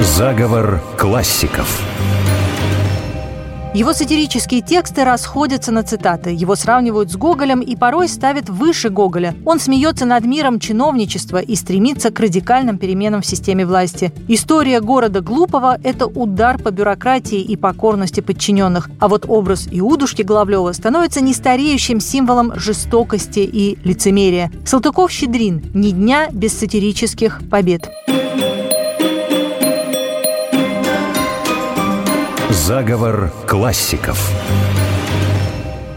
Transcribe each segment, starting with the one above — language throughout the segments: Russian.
Заговор классиков. Его сатирические тексты расходятся на цитаты. Его сравнивают с Гоголем и порой ставят выше Гоголя. Он смеется над миром чиновничества и стремится к радикальным переменам в системе власти. История города глупого – это удар по бюрократии и покорности подчиненных. А вот образ Иудушки Головлева становится нестареющим символом жестокости и лицемерия. Салтыков-Щедрин – ни дня без сатирических побед. Заговор классиков.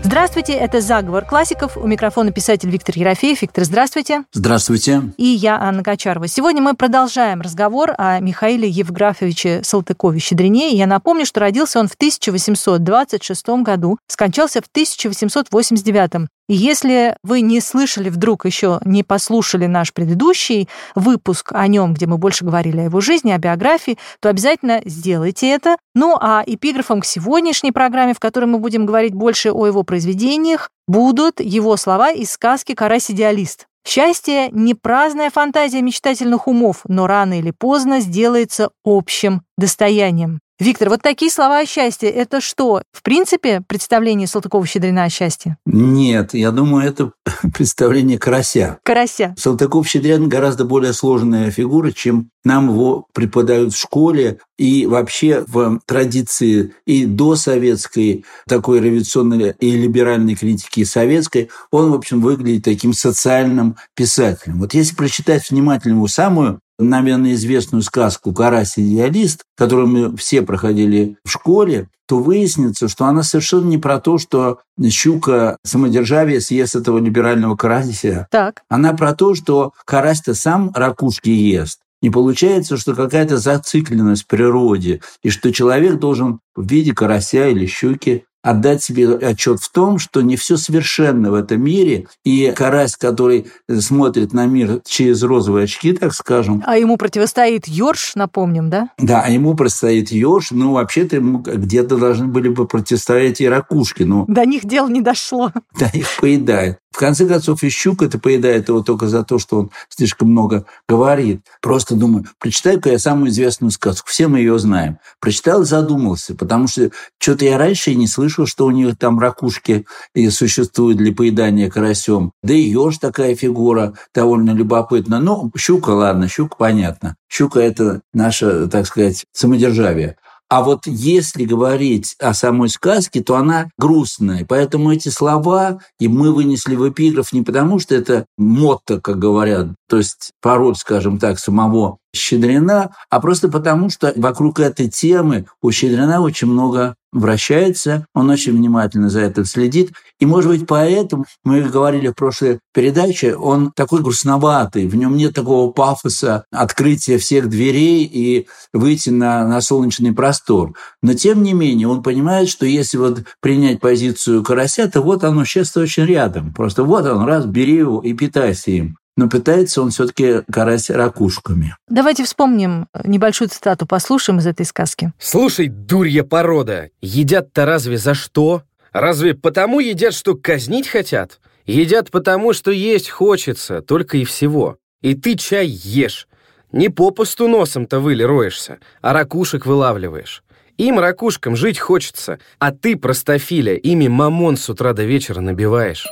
Здравствуйте, это «Заговор классиков». У микрофона писатель Виктор Ерофеев. Виктор, здравствуйте. Здравствуйте. И я, Анна Качарова. Сегодня мы продолжаем разговор о Михаиле Евграфовиче Салтыкове-Щедрине. Я напомню, что родился он в 1826 году, скончался в 1889. Если вы не слышали вдруг еще, не послушали наш предыдущий выпуск о нем, где мы больше говорили о его жизни, о биографии, то обязательно сделайте это. Ну а эпиграфом к сегодняшней программе, в которой мы будем говорить больше о его произведениях, будут его слова из сказки «Карась-идеалист». Счастье – не праздная фантазия мечтательных умов, но рано или поздно сделается общим достоянием. Виктор, вот такие слова о счастье, это что? В принципе, представление Салтыкова-Щедрина о счастье? Нет, я думаю, это представление карася. Карася. Салтыков-Щедрин гораздо более сложная фигура, чем нам его преподают в школе и вообще в традиции и до советской такой революционной и либеральной критики и советской, он, в общем, выглядит таким социальным писателем. Вот если прочитать внимательно его самую наверное, известную сказку «Карась идеалист», которую мы все проходили в школе, то выяснится, что она совершенно не про то, что щука самодержавие съест этого либерального карася. Так. Она про то, что карась-то сам ракушки ест. Не получается, что какая-то зацикленность в природе, и что человек должен в виде карася или щуки отдать себе отчет в том, что не все совершенно в этом мире, и карась, который смотрит на мир через розовые очки, так скажем. А ему противостоит Йорш, напомним, да? Да, а ему противостоит Йорш, ну, вообще-то ему где-то должны были бы противостоять и ракушки, но... До них дело не дошло. Да, их поедает. В конце концов, и щука это поедает его только за то, что он слишком много говорит. Просто думаю, прочитаю-ка я самую известную сказку. Все мы ее знаем. Прочитал и задумался, потому что что-то я раньше и не слышал, что у них там ракушки и существуют для поедания карасем. Да и еж такая фигура довольно любопытна. Ну, щука, ладно, щука понятно. Щука – это наше, так сказать, самодержавие. А вот если говорить о самой сказке, то она грустная. Поэтому эти слова и мы вынесли в эпиграф не потому, что это мотто, как говорят, то есть пароль, скажем так, самого Щедрина, а просто потому, что вокруг этой темы у Щедрина очень много вращается, он очень внимательно за этим следит. И, может быть, поэтому, мы говорили в прошлой передаче, он такой грустноватый, в нем нет такого пафоса открытия всех дверей и выйти на, на солнечный простор. Но, тем не менее, он понимает, что если вот принять позицию карася, то вот оно счастье очень рядом. Просто вот он, раз, бери его и питайся им но пытается он все-таки карась ракушками. Давайте вспомним небольшую цитату, послушаем из этой сказки. «Слушай, дурья порода, едят-то разве за что? Разве потому едят, что казнить хотят? Едят потому, что есть хочется, только и всего. И ты чай ешь. Не попусту носом-то выли роешься, а ракушек вылавливаешь. Им, ракушкам, жить хочется, а ты, простофиля, ими мамон с утра до вечера набиваешь».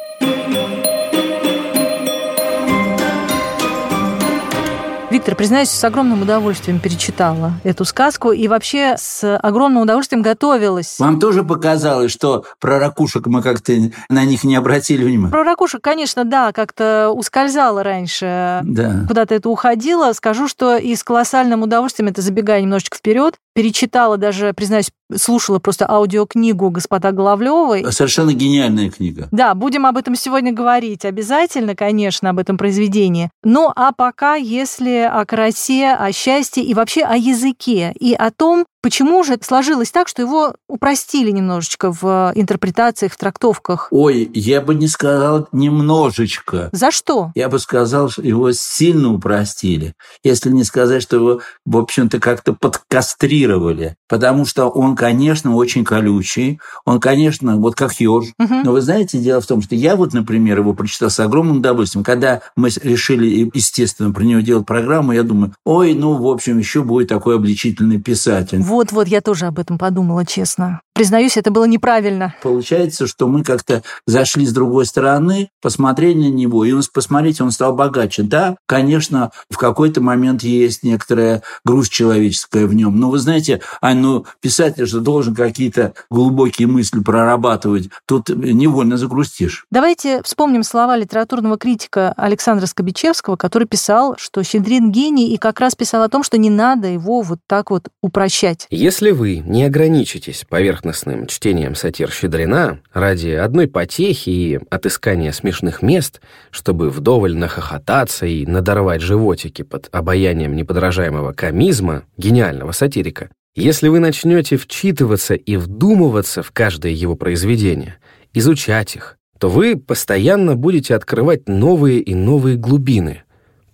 Виктор, признаюсь, с огромным удовольствием перечитала эту сказку и вообще с огромным удовольствием готовилась. Вам тоже показалось, что про ракушек мы как-то на них не обратили внимания? Про ракушек, конечно, да, как-то ускользало раньше. Да. Куда-то это уходило. Скажу, что и с колоссальным удовольствием, это забегая немножечко вперед, перечитала даже, признаюсь, слушала просто аудиокнигу господа Головлевой. Совершенно гениальная книга. Да, будем об этом сегодня говорить обязательно, конечно, об этом произведении. Ну, а пока, если о красе, о счастье и вообще о языке и о том, Почему же сложилось так, что его упростили немножечко в интерпретациях, в трактовках? Ой, я бы не сказал немножечко. За что? Я бы сказал, что его сильно упростили. Если не сказать, что его, в общем-то, как-то подкастрировали. Потому что он, конечно, очень колючий. Он, конечно, вот как еж. Угу. Но вы знаете, дело в том, что я вот, например, его прочитал с огромным удовольствием. Когда мы решили, естественно, про него делать программу, я думаю, ой, ну, в общем, еще будет такой обличительный писатель. Вот-вот, я тоже об этом подумала, честно. Признаюсь, это было неправильно. Получается, что мы как-то зашли с другой стороны, посмотрели на него, и он, посмотрите, он стал богаче. Да, конечно, в какой-то момент есть некоторая грусть человеческая в нем. Но вы знаете, Ань, ну, писатель же должен какие-то глубокие мысли прорабатывать. Тут невольно загрустишь. Давайте вспомним слова литературного критика Александра Скобичевского, который писал, что Щедрин гений, и как раз писал о том, что не надо его вот так вот упрощать. Если вы не ограничитесь поверхностным чтением сатир Щедрина ради одной потехи и отыскания смешных мест, чтобы вдоволь нахохотаться и надорвать животики под обаянием неподражаемого комизма гениального сатирика, если вы начнете вчитываться и вдумываться в каждое его произведение, изучать их, то вы постоянно будете открывать новые и новые глубины,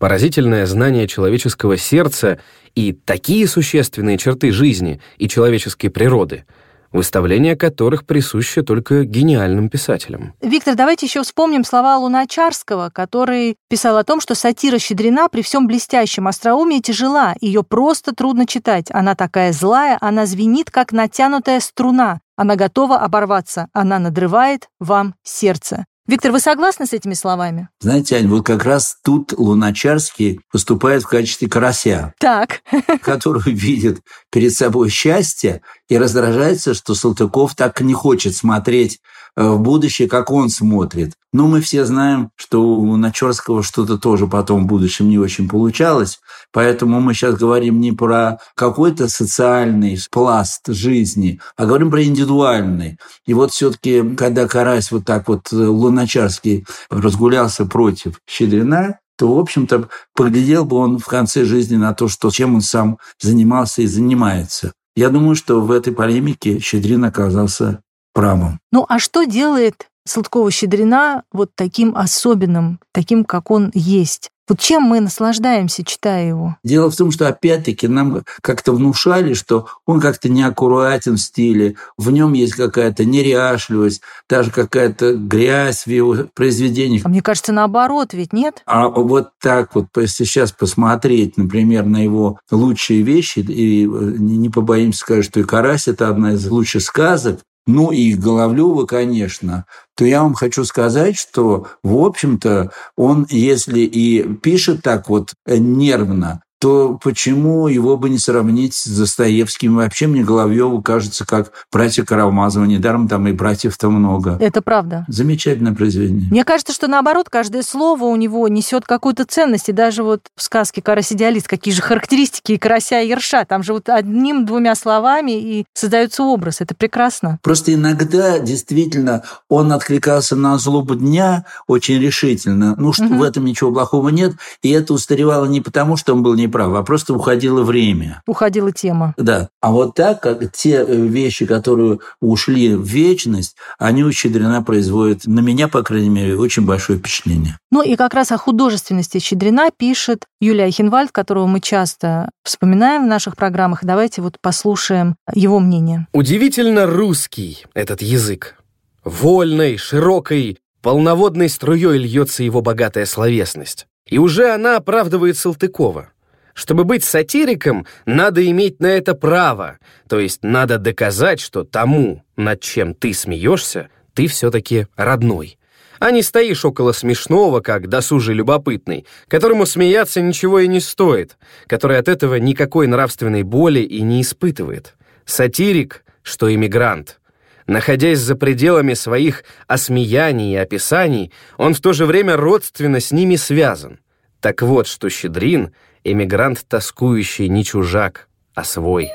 поразительное знание человеческого сердца и такие существенные черты жизни и человеческой природы, выставление которых присуще только гениальным писателям. Виктор, давайте еще вспомним слова Луначарского, который писал о том, что сатира Щедрина при всем блестящем остроумии тяжела, ее просто трудно читать. Она такая злая, она звенит, как натянутая струна. Она готова оборваться, она надрывает вам сердце. Виктор, вы согласны с этими словами? Знаете, Ань, вот как раз тут Луначарский выступает в качестве карася. Так. Который видит перед собой счастье и раздражается, что Салтыков так не хочет смотреть в будущее, как он смотрит. Но мы все знаем, что у Начерского что-то тоже потом в будущем не очень получалось. Поэтому мы сейчас говорим не про какой-то социальный пласт жизни, а говорим про индивидуальный. И вот все-таки, когда Карась вот так вот э, Луначарский разгулялся против Щедрина, то, в общем-то, поглядел бы он в конце жизни на то, что, чем он сам занимался и занимается. Я думаю, что в этой полемике Щедрин оказался правым. Ну а что делает Салтыкова-Щедрина вот таким особенным, таким, как он есть? Вот чем мы наслаждаемся, читая его? Дело в том, что опять-таки нам как-то внушали, что он как-то неаккуратен в стиле, в нем есть какая-то неряшливость, даже какая-то грязь в его произведениях. А мне кажется, наоборот, ведь нет? А вот так вот, если сейчас посмотреть, например, на его лучшие вещи, и не побоимся сказать, что и «Карась» — это одна из лучших сказок, ну и Головлева, конечно, то я вам хочу сказать, что, в общем-то, он, если и пишет так вот нервно, то почему его бы не сравнить с Достоевским? Вообще мне Головьеву кажется, как братья Карамазовы. Недаром там и братьев-то много. Это правда. Замечательное произведение. Мне кажется, что наоборот, каждое слово у него несет какую-то ценность. И даже вот в сказке «Карась идеалист» какие же характеристики и карася, и ерша. Там же вот одним-двумя словами и создается образ. Это прекрасно. Просто иногда действительно он откликался на злобу дня очень решительно. Ну, что угу. в этом ничего плохого нет. И это устаревало не потому, что он был не прав, а просто уходило время. Уходила тема. Да. А вот так, как те э, вещи, которые ушли в вечность, они у Щедрина производят, на меня, по крайней мере, очень большое впечатление. Ну и как раз о художественности Щедрина пишет Юлия Хинвальд, которого мы часто вспоминаем в наших программах. Давайте вот послушаем его мнение. Удивительно русский этот язык. Вольной, широкой, полноводной струей льется его богатая словесность. И уже она оправдывает Салтыкова. Чтобы быть сатириком, надо иметь на это право, то есть надо доказать, что тому, над чем ты смеешься, ты все-таки родной. А не стоишь около смешного, как досужий любопытный, которому смеяться ничего и не стоит, который от этого никакой нравственной боли и не испытывает. Сатирик, что иммигрант. Находясь за пределами своих осмеяний и описаний, он в то же время родственно с ними связан. Так вот, что Щедрин — эмигрант тоскующий не чужак, а свой.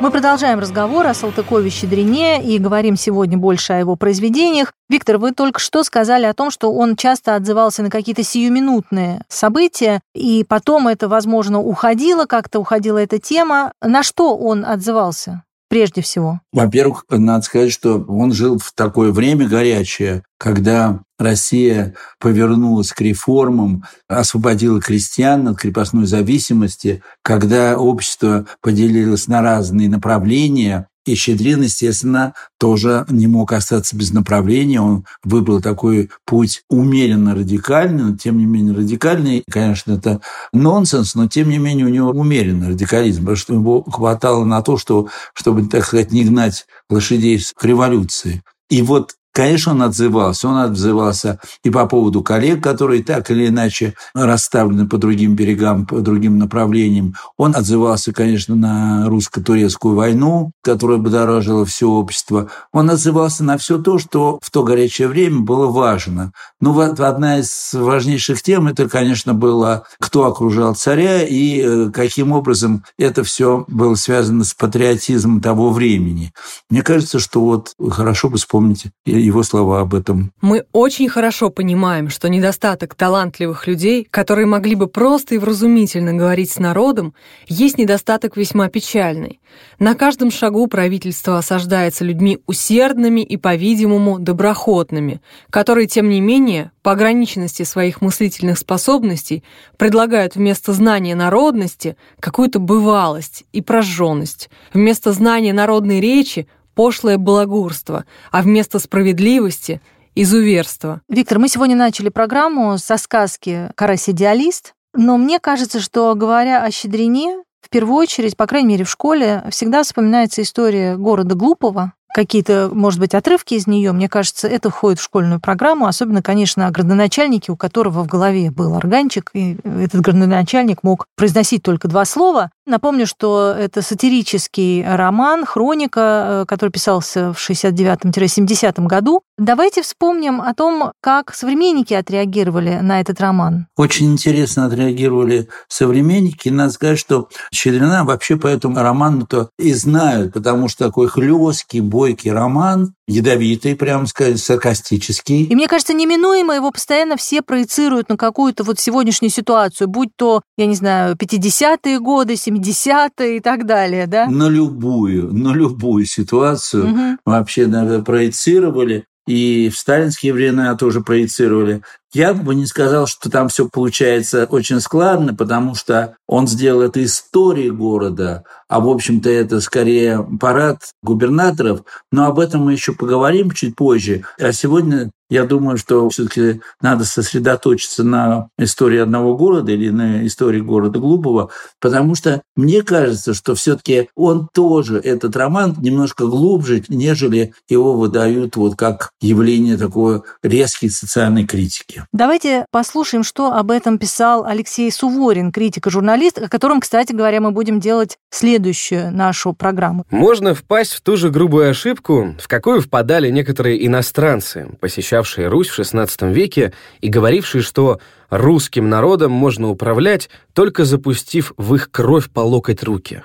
Мы продолжаем разговор о Салтыкове-Щедрине и говорим сегодня больше о его произведениях. Виктор, вы только что сказали о том, что он часто отзывался на какие-то сиюминутные события, и потом это, возможно, уходило, как-то уходила эта тема. На что он отзывался? Прежде всего? Во-первых, надо сказать, что он жил в такое время горячее, когда Россия повернулась к реформам, освободила крестьян от крепостной зависимости, когда общество поделилось на разные направления, и Щедрин, естественно, тоже не мог остаться без направления. Он выбрал такой путь умеренно радикальный, но тем не менее радикальный. Конечно, это нонсенс, но тем не менее у него умеренный радикализм, потому что его хватало на то, что, чтобы, так сказать, не гнать лошадей к революции. И вот Конечно, он отзывался. Он отзывался и по поводу коллег, которые так или иначе расставлены по другим берегам, по другим направлениям. Он отзывался, конечно, на русско-турецкую войну, которая будоражила все общество. Он отзывался на все то, что в то горячее время было важно. Ну, вот одна из важнейших тем, это, конечно, было, кто окружал царя и э, каким образом это все было связано с патриотизмом того времени. Мне кажется, что вот хорошо бы вспомнить его слова об этом. Мы очень хорошо понимаем, что недостаток талантливых людей, которые могли бы просто и вразумительно говорить с народом, есть недостаток весьма печальный. На каждом шагу правительство осаждается людьми усердными и, по-видимому, доброхотными, которые, тем не менее, по ограниченности своих мыслительных способностей предлагают вместо знания народности какую-то бывалость и прожженность, вместо знания народной речи пошлое балагурство, а вместо справедливости – изуверство. Виктор, мы сегодня начали программу со сказки «Карась-идеалист», но мне кажется, что, говоря о Щедрине, в первую очередь, по крайней мере, в школе, всегда вспоминается история города Глупого, какие-то, может быть, отрывки из нее, мне кажется, это входит в школьную программу, особенно, конечно, о градоначальнике, у которого в голове был органчик, и этот градоначальник мог произносить только два слова. Напомню, что это сатирический роман, хроника, э, который писался в 69-70 году. Давайте вспомним о том, как современники отреагировали на этот роман. Очень интересно отреагировали современники. Надо сказать, что Щедрина вообще по этому роману-то и знают, потому что такой хлесткий, бойкий роман, ядовитый, прям сказать, саркастический. И мне кажется, неминуемо его постоянно все проецируют на какую-то вот сегодняшнюю ситуацию, будь то, я не знаю, 50-е годы, 70-е и так далее, да? На любую, на любую ситуацию угу. вообще наверное, проецировали. И в сталинские времена тоже проецировали. Я бы не сказал, что там все получается очень складно, потому что он сделал это историей города, а в общем-то это скорее парад губернаторов, но об этом мы еще поговорим чуть позже. А сегодня я думаю, что все-таки надо сосредоточиться на истории одного города или на истории города Глупого, потому что мне кажется, что все-таки он тоже, этот роман, немножко глубже, нежели его выдают вот как явление такой резкой социальной критики. Давайте послушаем, что об этом писал Алексей Суворин, критик и журналист, о котором, кстати говоря, мы будем делать следующую нашу программу. Можно впасть в ту же грубую ошибку, в какую впадали некоторые иностранцы, посещавшие Русь в XVI веке и говорившие, что русским народом можно управлять, только запустив в их кровь по локоть руки.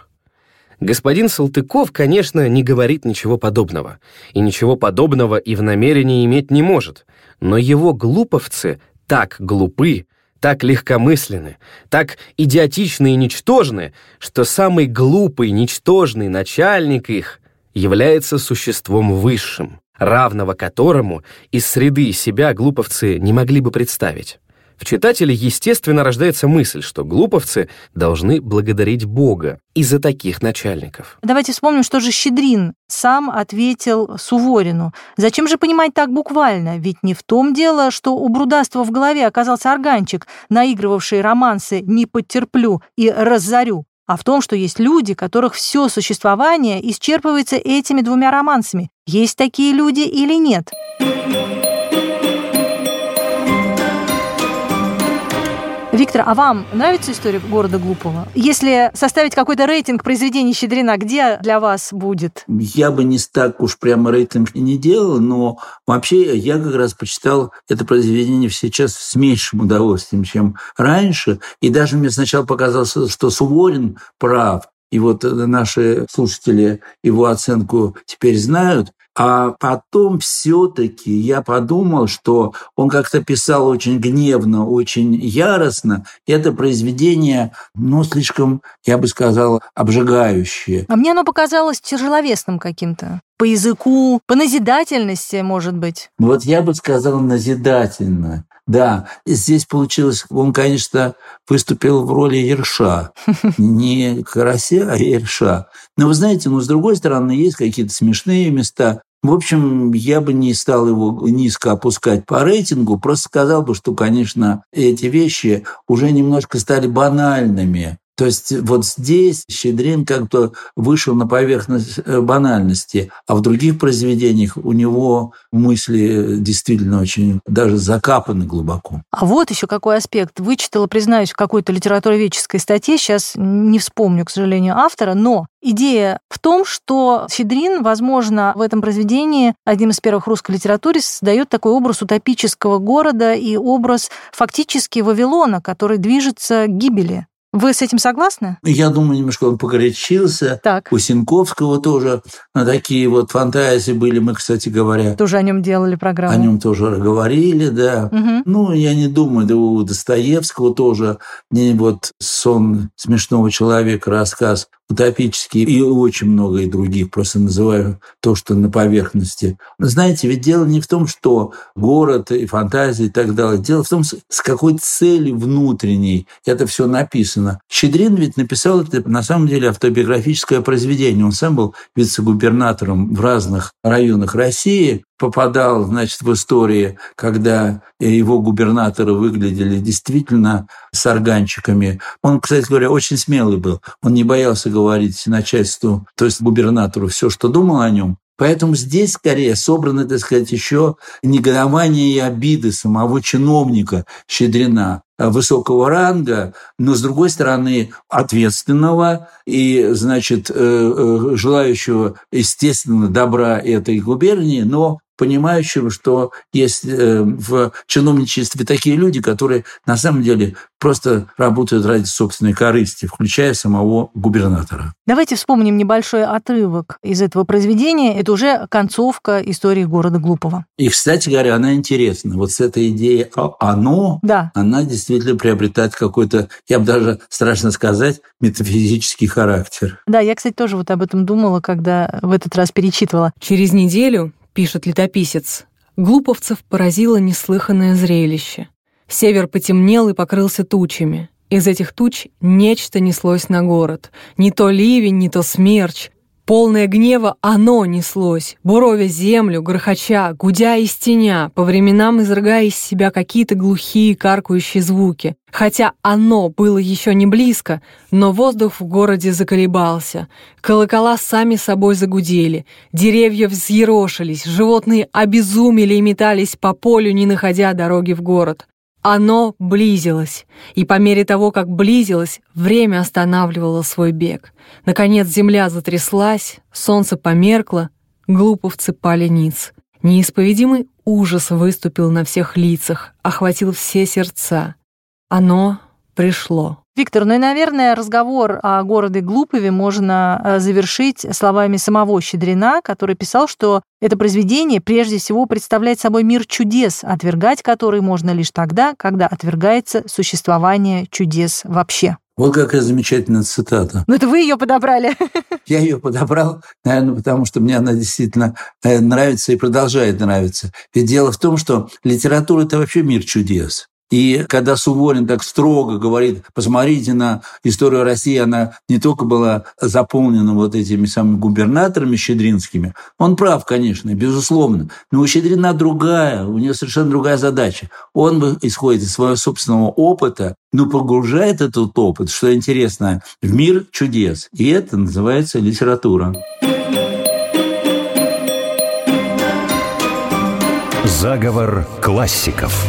Господин Салтыков, конечно, не говорит ничего подобного. И ничего подобного и в намерении иметь не может. Но его глуповцы так глупы, так легкомысленны, так идиотичны и ничтожны, что самый глупый, ничтожный начальник их является существом высшим, равного которому из среды себя глуповцы не могли бы представить. В читателе, естественно, рождается мысль, что глуповцы должны благодарить Бога из-за таких начальников. Давайте вспомним, что же Щедрин сам ответил Суворину. Зачем же понимать так буквально? Ведь не в том дело, что у Брудастого в голове оказался органчик, наигрывавший романсы «Не потерплю» и «Разорю», а в том, что есть люди, которых все существование исчерпывается этими двумя романсами. Есть такие люди или нет? Виктор, а вам нравится история города Глупого? Если составить какой-то рейтинг произведений Щедрина, где для вас будет? Я бы не так уж прямо рейтинг не делал, но вообще я как раз почитал это произведение сейчас с меньшим удовольствием, чем раньше. И даже мне сначала показалось, что Суворин прав, и вот наши слушатели его оценку теперь знают. А потом все-таки я подумал, что он как-то писал очень гневно, очень яростно. Это произведение, ну, слишком, я бы сказал, обжигающее. А мне оно показалось тяжеловесным каким-то. По языку, по назидательности, может быть. Вот я бы сказал назидательно. Да, здесь получилось, он, конечно, выступил в роли Ерша. Не Карася, а Ерша. Но вы знаете, ну, с другой стороны, есть какие-то смешные места. В общем, я бы не стал его низко опускать по рейтингу, просто сказал бы, что, конечно, эти вещи уже немножко стали банальными. То есть вот здесь Щедрин как-то вышел на поверхность э, банальности, а в других произведениях у него мысли действительно очень даже закапаны глубоко. А вот еще какой аспект. Вычитала, признаюсь, в какой-то литературоведческой статье, сейчас не вспомню, к сожалению, автора, но идея в том, что Щедрин, возможно, в этом произведении одним из первых русской литературе создает такой образ утопического города и образ фактически Вавилона, который движется к гибели. Вы с этим согласны? Я думаю, немножко он погорячился. Так. У Синковского тоже на такие вот фантазии были. Мы, кстати говоря... Тоже о нем делали программу. О нем тоже говорили, да. Угу. Ну, я не думаю, да у Достоевского тоже не вот сон смешного человека, рассказ утопические и очень много и других, просто называю то, что на поверхности. Знаете, ведь дело не в том, что город и фантазия и так далее. Дело в том, с какой целью внутренней это все написано. Щедрин ведь написал это на самом деле автобиографическое произведение. Он сам был вице-губернатором в разных районах России, попадал, значит, в истории, когда его губернаторы выглядели действительно с органчиками. Он, кстати говоря, очень смелый был. Он не боялся говорить начальству, то есть губернатору, все, что думал о нем. Поэтому здесь скорее собраны, так сказать, еще негодование и обиды самого чиновника Щедрина высокого ранга, но, с другой стороны, ответственного и, значит, э, э, желающего, естественно, добра этой губернии, но понимающего, что есть э, в чиновничестве такие люди, которые на самом деле просто работают ради собственной корысти, включая самого губернатора. Давайте вспомним небольшой отрывок из этого произведения. Это уже концовка истории города Глупого. И, кстати говоря, она интересна. Вот с этой идеей «оно», да. она действительно приобретает какой-то, я бы даже страшно сказать, метафизический характер. Да, я, кстати, тоже вот об этом думала, когда в этот раз перечитывала. Через неделю пишет летописец, глуповцев поразило неслыханное зрелище. Север потемнел и покрылся тучами. Из этих туч нечто неслось на город. Не то ливень, не то смерч. Полное гнева оно неслось, буровя землю, грохоча, гудя и стеня, по временам изрыгая из себя какие-то глухие каркающие звуки. Хотя оно было еще не близко, но воздух в городе заколебался. Колокола сами собой загудели, деревья взъерошились, животные обезумели и метались по полю, не находя дороги в город. Оно близилось, и по мере того, как близилось, время останавливало свой бег. Наконец земля затряслась, солнце померкло, глуповцы пали ниц. Неисповедимый ужас выступил на всех лицах, охватил все сердца. Оно пришло. Виктор, ну и, наверное, разговор о городе Глупове можно э, завершить словами самого Щедрина, который писал, что это произведение прежде всего представляет собой мир чудес, отвергать который можно лишь тогда, когда отвергается существование чудес вообще. Вот какая замечательная цитата. Ну это вы ее подобрали. Я ее подобрал, наверное, потому что мне она действительно э, нравится и продолжает нравиться. Ведь дело в том, что литература – это вообще мир чудес. И когда Суворин так строго говорит, посмотрите на историю России, она не только была заполнена вот этими самыми губернаторами щедринскими, он прав, конечно, безусловно, но у Щедрина другая, у него совершенно другая задача. Он исходит из своего собственного опыта, но погружает этот опыт, что интересно, в мир чудес. И это называется литература. Заговор классиков.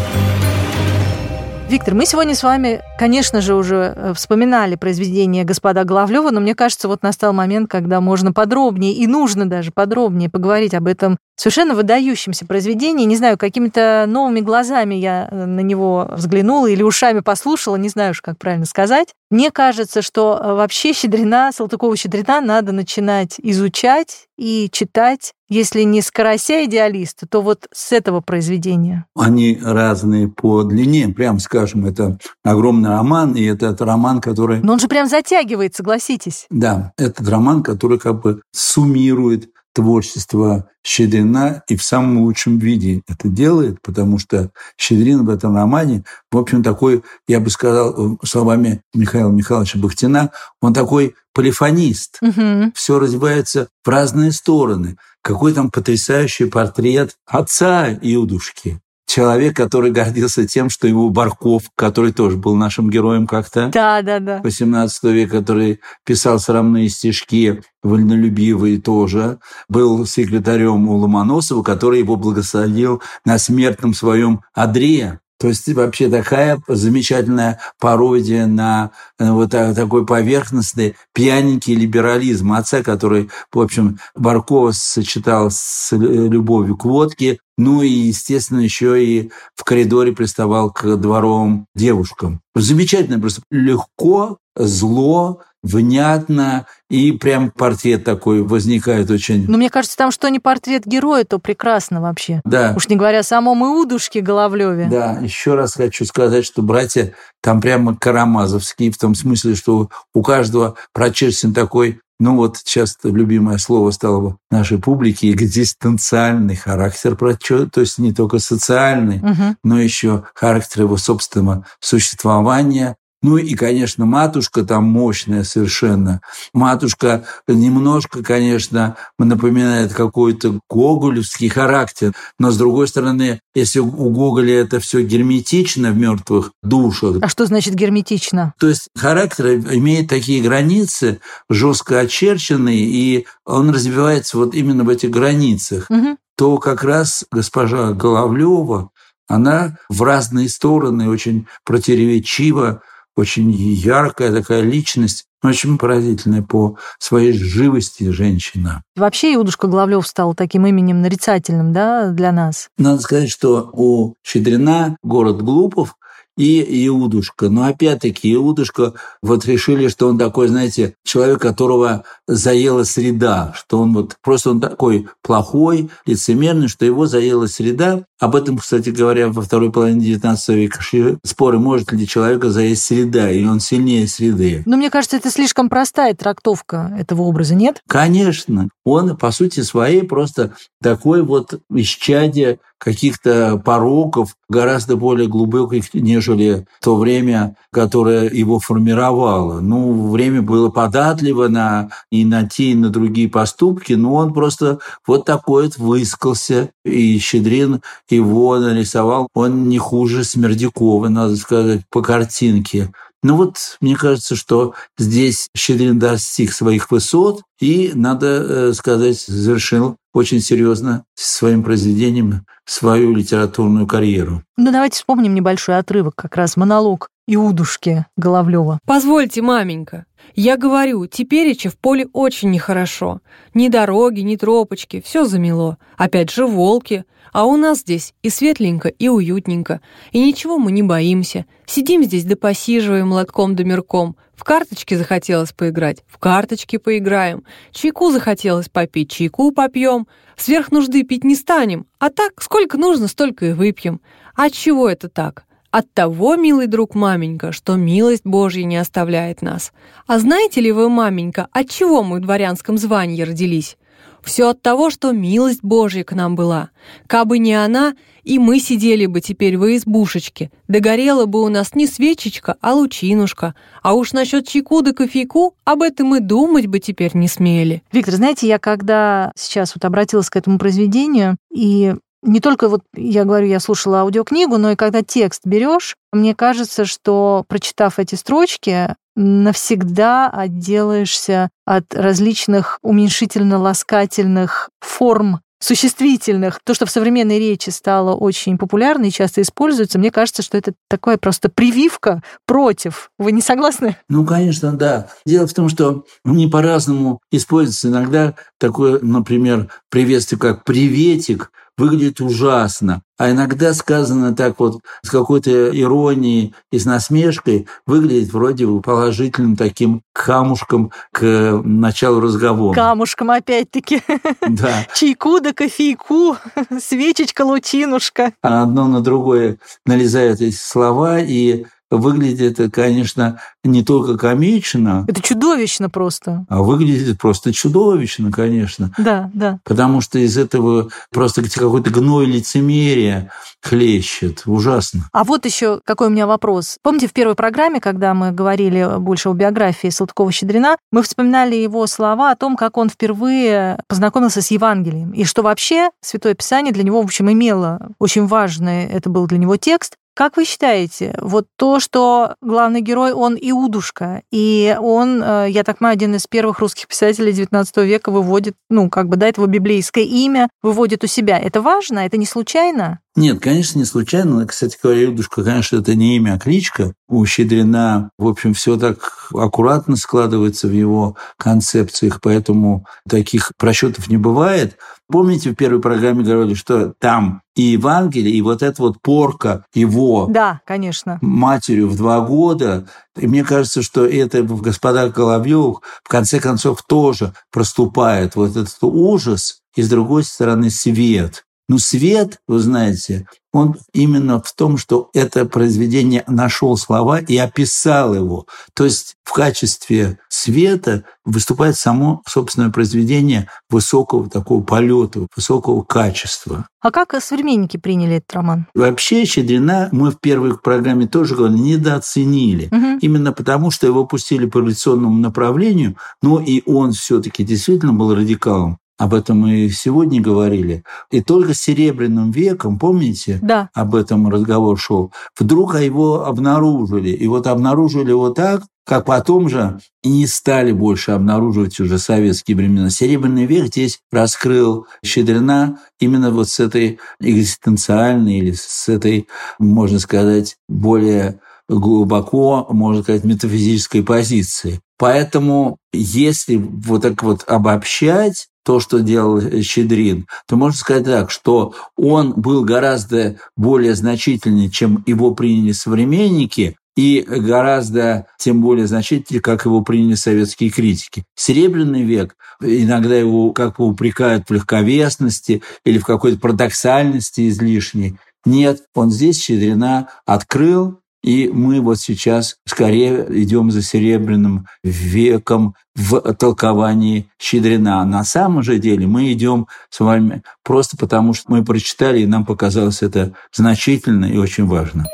Виктор, мы сегодня с вами, конечно же, уже э, вспоминали произведение господа Головлева, но мне кажется, вот настал момент, когда можно подробнее и нужно даже подробнее поговорить об этом совершенно выдающемся произведении. Не знаю, какими-то новыми глазами я э, на него взглянула или ушами послушала, не знаю уж, как правильно сказать. Мне кажется, что э, вообще Щедрина, Салтыкова-Щедрина надо начинать изучать и читать, если не с «Карася идеалиста», то вот с этого произведения. Они разные по длине, прям скажем, это огромный роман, и этот роман, который... Но он же прям затягивает, согласитесь. Да, этот роман, который как бы суммирует творчество Щедрина и в самом лучшем виде это делает, потому что Щедрин в этом романе, в общем, такой, я бы сказал, словами Михаила Михайловича Бахтина, он такой полифонист. Угу. Все развивается в разные стороны. Какой там потрясающий портрет отца Иудушки человек, который гордился тем, что его Барков, который тоже был нашим героем как-то. Да, да, да. 18 века, который писал срамные стишки, вольнолюбивый тоже, был секретарем у Ломоносова, который его благословил на смертном своем одре. То есть вообще такая замечательная пародия на э, вот такой поверхностный пьяненький либерализм отца, который, в общем, Баркова сочетал с любовью к водке, ну и, естественно, еще и в коридоре приставал к дворовым девушкам. Замечательно, просто легко, зло, внятно, и прям портрет такой возникает очень... Ну, мне кажется, там что не портрет героя, то прекрасно вообще. Да. Уж не говоря о самом Иудушке Головлеве. Да, еще раз хочу сказать, что братья там прямо карамазовские, в том смысле, что у каждого прочерчен такой ну вот часто любимое слово стало бы нашей публики экзистенциальный характер то есть не только социальный, угу. но еще характер его собственного существования, ну и, конечно, матушка там мощная совершенно. Матушка немножко, конечно, напоминает какой-то гоголевский характер, но с другой стороны, если у Гоголя это все герметично в мертвых душах. А что значит герметично? То есть характер имеет такие границы, жестко очерченные, и он развивается вот именно в этих границах. Угу. То как раз госпожа Головлева, она в разные стороны очень противоречиво очень яркая такая личность, очень поразительная по своей живости женщина. Вообще Иудушка Главлев стал таким именем нарицательным да, для нас. Надо сказать, что у Щедрина город Глупов и Иудушка. Но опять-таки Иудушка вот решили, что он такой, знаете, человек, которого заела среда, что он вот просто он такой плохой, лицемерный, что его заела среда. Об этом, кстати говоря, во второй половине XIX века шли споры, может ли человека заесть среда, и он сильнее среды. Но мне кажется, это слишком простая трактовка этого образа, нет? Конечно. Он, по сути своей, просто такой вот исчадие каких-то пороков, гораздо более глубоких, нежели то время, которое его формировало. Ну, время было податливо на и на те, и на другие поступки, но он просто вот такой вот выискался, и Щедрин его нарисовал. Он не хуже Смердякова, надо сказать, по картинке. Ну вот, мне кажется, что здесь Щедрин достиг своих высот и, надо э, сказать, завершил очень серьезно своим произведением свою литературную карьеру. Ну, давайте вспомним небольшой отрывок, как раз монолог Иудушки Головлева. Позвольте, маменька, я говорю, тепереча в поле очень нехорошо. Ни дороги, ни тропочки, все замело. Опять же волки. А у нас здесь и светленько, и уютненько. И ничего мы не боимся. Сидим здесь да посиживаем лотком да мерком. В карточки захотелось поиграть, в карточки поиграем. Чайку захотелось попить, чайку попьем. Сверх нужды пить не станем. А так, сколько нужно, столько и выпьем. А чего это так? От того, милый друг маменька, что милость Божья не оставляет нас. А знаете ли вы, маменька, от чего мы в дворянском звании родились? Все от того, что милость Божья к нам была. Кабы не она, и мы сидели бы теперь в избушечке. Догорела бы у нас не свечечка, а лучинушка. А уж насчет чайку да кофейку, об этом и думать бы теперь не смели. Виктор, знаете, я когда сейчас вот обратилась к этому произведению, и не только вот я говорю, я слушала аудиокнигу, но и когда текст берешь, мне кажется, что прочитав эти строчки, навсегда отделаешься от различных уменьшительно-ласкательных форм существительных, то, что в современной речи стало очень популярно и часто используется, мне кажется, что это такая просто прививка против. Вы не согласны? Ну, конечно, да. Дело в том, что не по-разному используется. Иногда такое, например, приветствие, как «приветик», выглядит ужасно. А иногда сказано так вот с какой-то иронией и с насмешкой, выглядит вроде бы положительным таким камушком к началу разговора. Камушком опять-таки. Да. Чайку да кофейку, свечечка, лучинушка. А одно на другое налезают эти слова, и выглядит это, конечно, не только комично. Это чудовищно просто. А выглядит просто чудовищно, конечно. Да, да. Потому что из этого просто какой-то гной лицемерия хлещет. Ужасно. А вот еще какой у меня вопрос. Помните, в первой программе, когда мы говорили больше о биографии Салтыкова-Щедрина, мы вспоминали его слова о том, как он впервые познакомился с Евангелием, и что вообще Святое Писание для него, в общем, имело очень важный, это был для него текст, как вы считаете, вот то, что главный герой, он Иудушка, и он, э, я так понимаю, один из первых русских писателей XIX века выводит, ну, как бы, да, его библейское имя выводит у себя. Это важно? Это не случайно? Нет, конечно, не случайно. Кстати говоря, Иудушка, конечно, это не имя, а кличка. У Щедрина, в общем, все так аккуратно складывается в его концепциях, поэтому таких просчетов не бывает. Помните, в первой программе говорили, что там и Евангелие, и вот эта вот порка его да, конечно. матерью в два года. И мне кажется, что это в «Господах Головлевых» в конце концов тоже проступает вот этот ужас, и с другой стороны свет. Но свет, вы знаете, он именно в том, что это произведение нашел слова и описал его. То есть в качестве света выступает само собственное произведение высокого такого полета, высокого качества. А как современники приняли этот роман? Вообще Щедрина мы в первой программе тоже говорили, недооценили. Угу. Именно потому, что его пустили по революционному направлению, но и он все-таки действительно был радикалом. Об этом мы сегодня говорили. И только Серебряным веком, помните, да. об этом разговор шел, вдруг его обнаружили. И вот обнаружили его так, как потом же и не стали больше обнаруживать уже советские времена. Серебряный век здесь раскрыл Щедрина именно вот с этой экзистенциальной или с этой, можно сказать, более глубоко, можно сказать, метафизической позиции. Поэтому, если вот так вот обобщать, то, что делал Щедрин, то можно сказать так, что он был гораздо более значительный, чем его приняли современники, и гораздо, тем более значительнее, как его приняли советские критики. Серебряный век, иногда его как бы упрекают в легковесности или в какой-то парадоксальности излишней. Нет, он здесь Щедрина открыл, и мы вот сейчас скорее идем за серебряным веком в толковании Щедрина. На самом же деле мы идем с вами просто потому, что мы прочитали, и нам показалось это значительно и очень важно.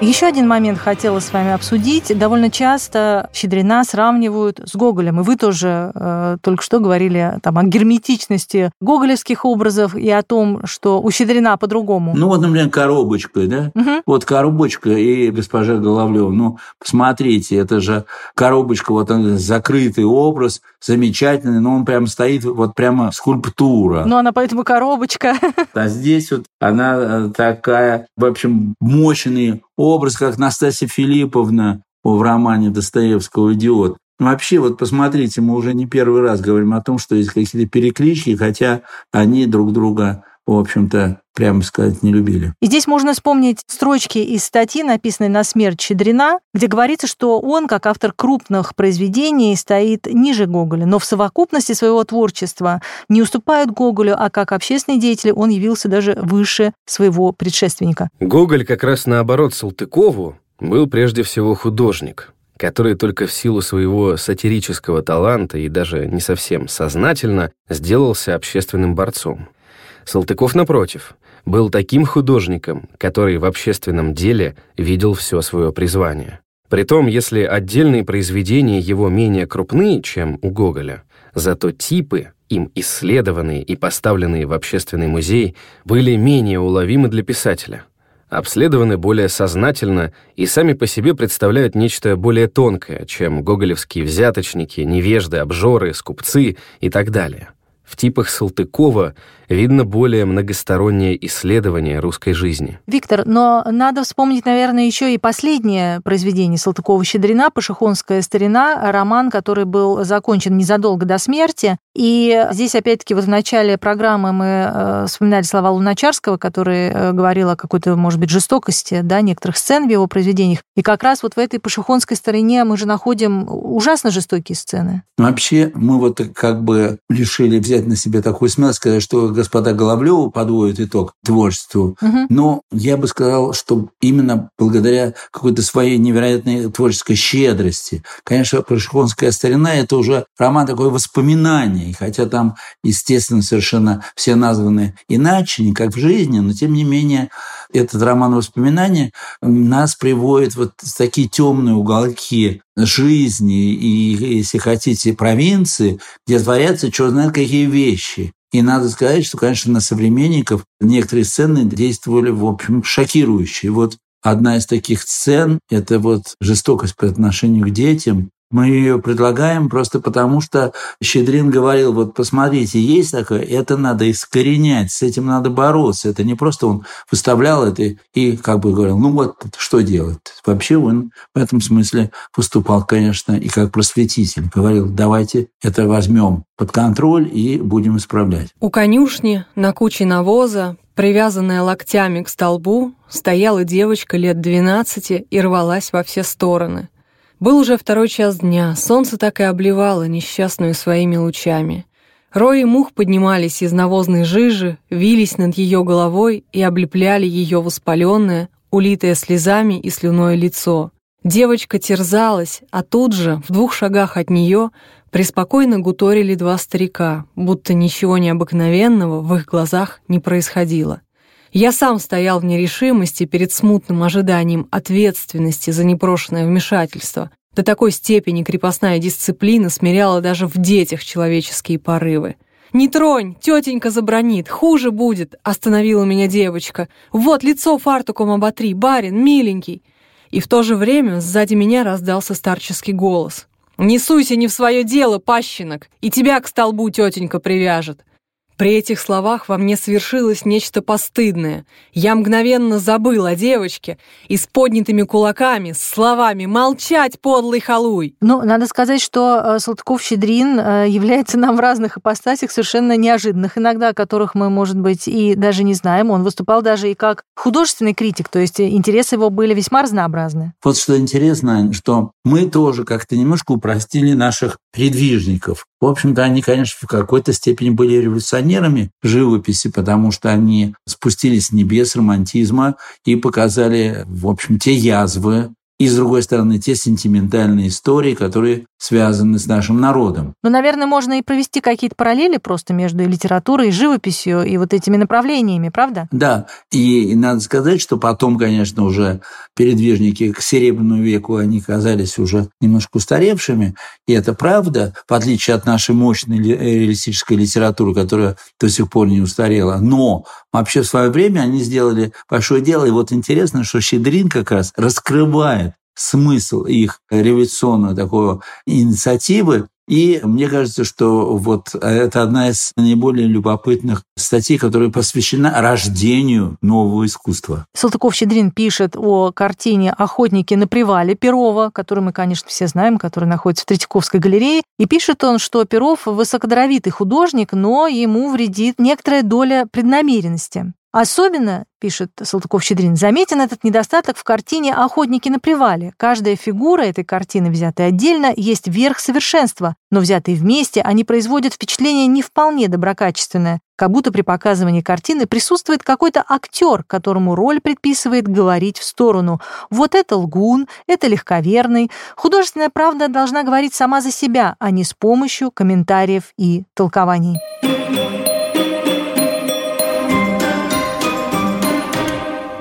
Еще один момент хотела с вами обсудить. Довольно часто Щедрина сравнивают с Гоголем. И вы тоже э, только что говорили там, о герметичности гоголевских образов и о том, что у Щедрина по-другому. Ну вот, например, коробочка, да? Угу. Вот коробочка и госпожа Головлева. Ну, посмотрите, это же коробочка, вот он, закрытый образ, замечательный, но он прям стоит, вот прямо скульптура. Ну, она поэтому коробочка. А здесь вот она э, такая, в общем, мощный образ, как Настасья Филипповна в романе Достоевского «Идиот». Вообще, вот посмотрите, мы уже не первый раз говорим о том, что есть какие-то переклички, хотя они друг друга в общем-то, прямо сказать, не любили. И здесь можно вспомнить строчки из статьи, написанной на смерть Щедрина, где говорится, что он, как автор крупных произведений, стоит ниже Гоголя, но в совокупности своего творчества не уступает Гоголю, а как общественный деятель он явился даже выше своего предшественника. Гоголь как раз наоборот Салтыкову был прежде всего художник, который только в силу своего сатирического таланта и даже не совсем сознательно сделался общественным борцом. Салтыков, напротив, был таким художником, который в общественном деле видел все свое призвание. Притом, если отдельные произведения его менее крупны, чем у Гоголя, зато типы, им исследованные и поставленные в общественный музей, были менее уловимы для писателя, обследованы более сознательно и сами по себе представляют нечто более тонкое, чем гоголевские взяточники, невежды, обжоры, скупцы и так далее – В типах Салтыкова видно более многостороннее исследование русской жизни. Виктор, но надо вспомнить, наверное, еще и последнее произведение Салтыкова-Щедрина «Пашихонская старина», роман, который был закончен незадолго до смерти. И здесь, опять-таки, вот в начале программы мы э, вспоминали слова Луначарского, который э, говорил о какой-то, может быть, жестокости да, некоторых сцен в его произведениях. И как раз вот в этой Пашихонской старине мы же находим ужасно жестокие сцены. Вообще, мы вот как бы решили взять на себе такую смелость, сказать, что господа Головлеву подводят итог творчеству. Угу. Но я бы сказал, что именно благодаря какой-то своей невероятной творческой щедрости. Конечно, «Пашихонская старина» — это уже роман такое воспоминание. И хотя там, естественно, совершенно все названы иначе, не как в жизни, но тем не менее этот роман воспоминания нас приводит вот в такие темные уголки жизни и, если хотите, провинции, где творятся черт знает какие вещи. И надо сказать, что, конечно, на современников некоторые сцены действовали, в общем, шокирующие. Вот одна из таких сцен – это вот жестокость по отношению к детям, мы ее предлагаем просто потому, что Щедрин говорил, вот посмотрите, есть такое, это надо искоренять, с этим надо бороться. Это не просто он выставлял это и как бы говорил, ну вот что делать. Вообще он в этом смысле выступал, конечно, и как просветитель. Говорил, давайте это возьмем под контроль и будем исправлять. У конюшни на куче навоза, привязанная локтями к столбу, стояла девочка лет 12 и рвалась во все стороны – был уже второй час дня, солнце так и обливало несчастную своими лучами. Рои мух поднимались из навозной жижи, вились над ее головой и облепляли ее воспаленное, улитое слезами и слюной лицо. Девочка терзалась, а тут же, в двух шагах от нее, преспокойно гуторили два старика, будто ничего необыкновенного в их глазах не происходило. Я сам стоял в нерешимости перед смутным ожиданием ответственности за непрошенное вмешательство. До такой степени крепостная дисциплина смиряла даже в детях человеческие порывы. «Не тронь, тетенька забронит, хуже будет», — остановила меня девочка. «Вот лицо фартуком оботри, барин, миленький». И в то же время сзади меня раздался старческий голос. «Не суйся не в свое дело, пащенок, и тебя к столбу тетенька привяжет». При этих словах во мне свершилось нечто постыдное. Я мгновенно забыл о девочке и с поднятыми кулаками, с словами «Молчать, подлый халуй!» Ну, надо сказать, что э, Салтыков-Щедрин э, является нам в разных ипостасях совершенно неожиданных, иногда о которых мы, может быть, и даже не знаем. Он выступал даже и как художественный критик, то есть интересы его были весьма разнообразны. Вот что интересно, что мы тоже как-то немножко упростили наших передвижников. В общем-то, они, конечно, в какой-то степени были революционерами живописи, потому что они спустились с небес романтизма и показали, в общем, те язвы, и, с другой стороны, те сентиментальные истории, которые связаны с нашим народом. Ну, наверное, можно и провести какие-то параллели просто между литературой и живописью и вот этими направлениями, правда? Да, и, и надо сказать, что потом, конечно, уже передвижники к Серебряному веку, они казались уже немножко устаревшими, и это правда, в отличие от нашей мощной реалистической литературы, которая до сих пор не устарела. Но вообще в свое время они сделали большое дело, и вот интересно, что Щедрин как раз раскрывает смысл их революционной такой инициативы. И мне кажется, что вот это одна из наиболее любопытных статей, которая посвящена рождению нового искусства. Салтыков-Щедрин пишет о картине «Охотники на привале» Перова, который мы, конечно, все знаем, который находится в Третьяковской галерее. И пишет он, что Перов высокодоровитый художник, но ему вредит некоторая доля преднамеренности. Особенно, пишет Салтыков-Щедрин, заметен этот недостаток в картине «Охотники на привале». Каждая фигура этой картины, взятая отдельно, есть верх совершенства, но взятые вместе они производят впечатление не вполне доброкачественное, как будто при показывании картины присутствует какой-то актер, которому роль предписывает говорить в сторону. Вот это лгун, это легковерный. Художественная правда должна говорить сама за себя, а не с помощью комментариев и толкований.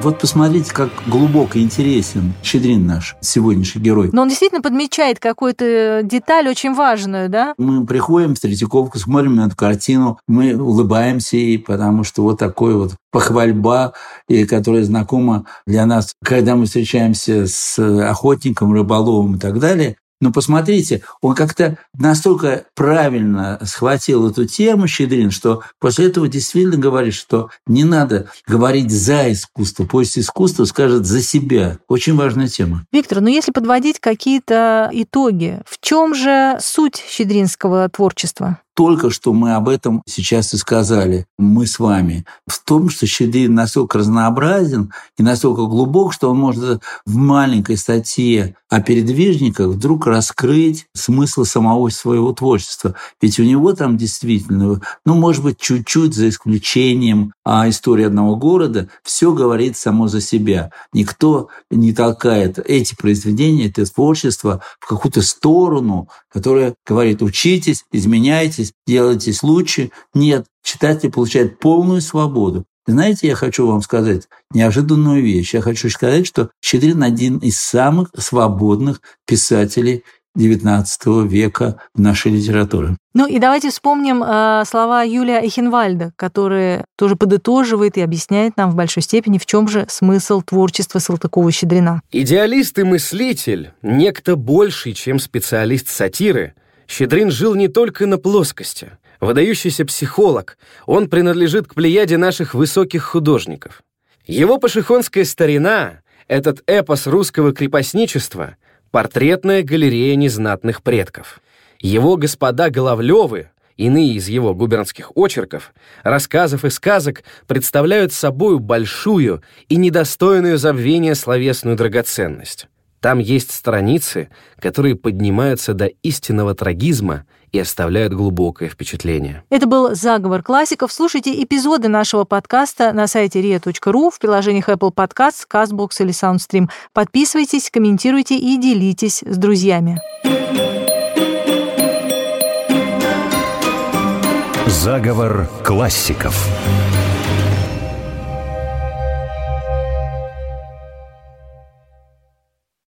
Вот посмотрите, как глубоко интересен Щедрин наш, сегодняшний герой. Но он действительно подмечает какую-то деталь очень важную, да? Мы приходим в Третьяковку, смотрим на эту картину, мы улыбаемся ей, потому что вот такой вот похвальба, которая знакома для нас, когда мы встречаемся с охотником, рыболовом и так далее, Но посмотрите, он как-то настолько правильно схватил эту тему, Щедрин, что после этого действительно говорит, что не надо говорить за искусство, пусть искусство скажет за себя. Очень важная тема. Виктор, ну если подводить какие-то итоги, в чем же суть щедринского творчества? Только что мы об этом сейчас и сказали, мы с вами, в том, что Щедрин настолько разнообразен и настолько глубок, что он может в маленькой статье о передвижниках вдруг раскрыть смысл самого своего творчества. Ведь у него там действительно, ну, может быть, чуть-чуть за исключением а истории одного города, все говорит само за себя. Никто не толкает эти произведения, это творчество в какую-то сторону, которая говорит, учитесь, изменяйтесь, делайтесь лучше. Нет, читатель получает полную свободу. Знаете, я хочу вам сказать неожиданную вещь. Я хочу сказать, что Щедрин один из самых свободных писателей XIX века в нашей литературе. Ну и давайте вспомним э, слова Юлия Эхенвальда, который тоже подытоживает и объясняет нам в большой степени, в чем же смысл творчества Салтыкова-Щедрина. Идеалист и мыслитель – некто больший, чем специалист сатиры – Щедрин жил не только на плоскости. Выдающийся психолог, он принадлежит к плеяде наших высоких художников. Его пашихонская старина, этот эпос русского крепостничества, портретная галерея незнатных предков. Его господа Головлевы, иные из его губернских очерков, рассказов и сказок представляют собою большую и недостойную забвения словесную драгоценность. Там есть страницы, которые поднимаются до истинного трагизма и оставляют глубокое впечатление. Это был «Заговор классиков». Слушайте эпизоды нашего подкаста на сайте ria.ru, в приложениях Apple Podcasts, CastBox или SoundStream. Подписывайтесь, комментируйте и делитесь с друзьями. Заговор классиков.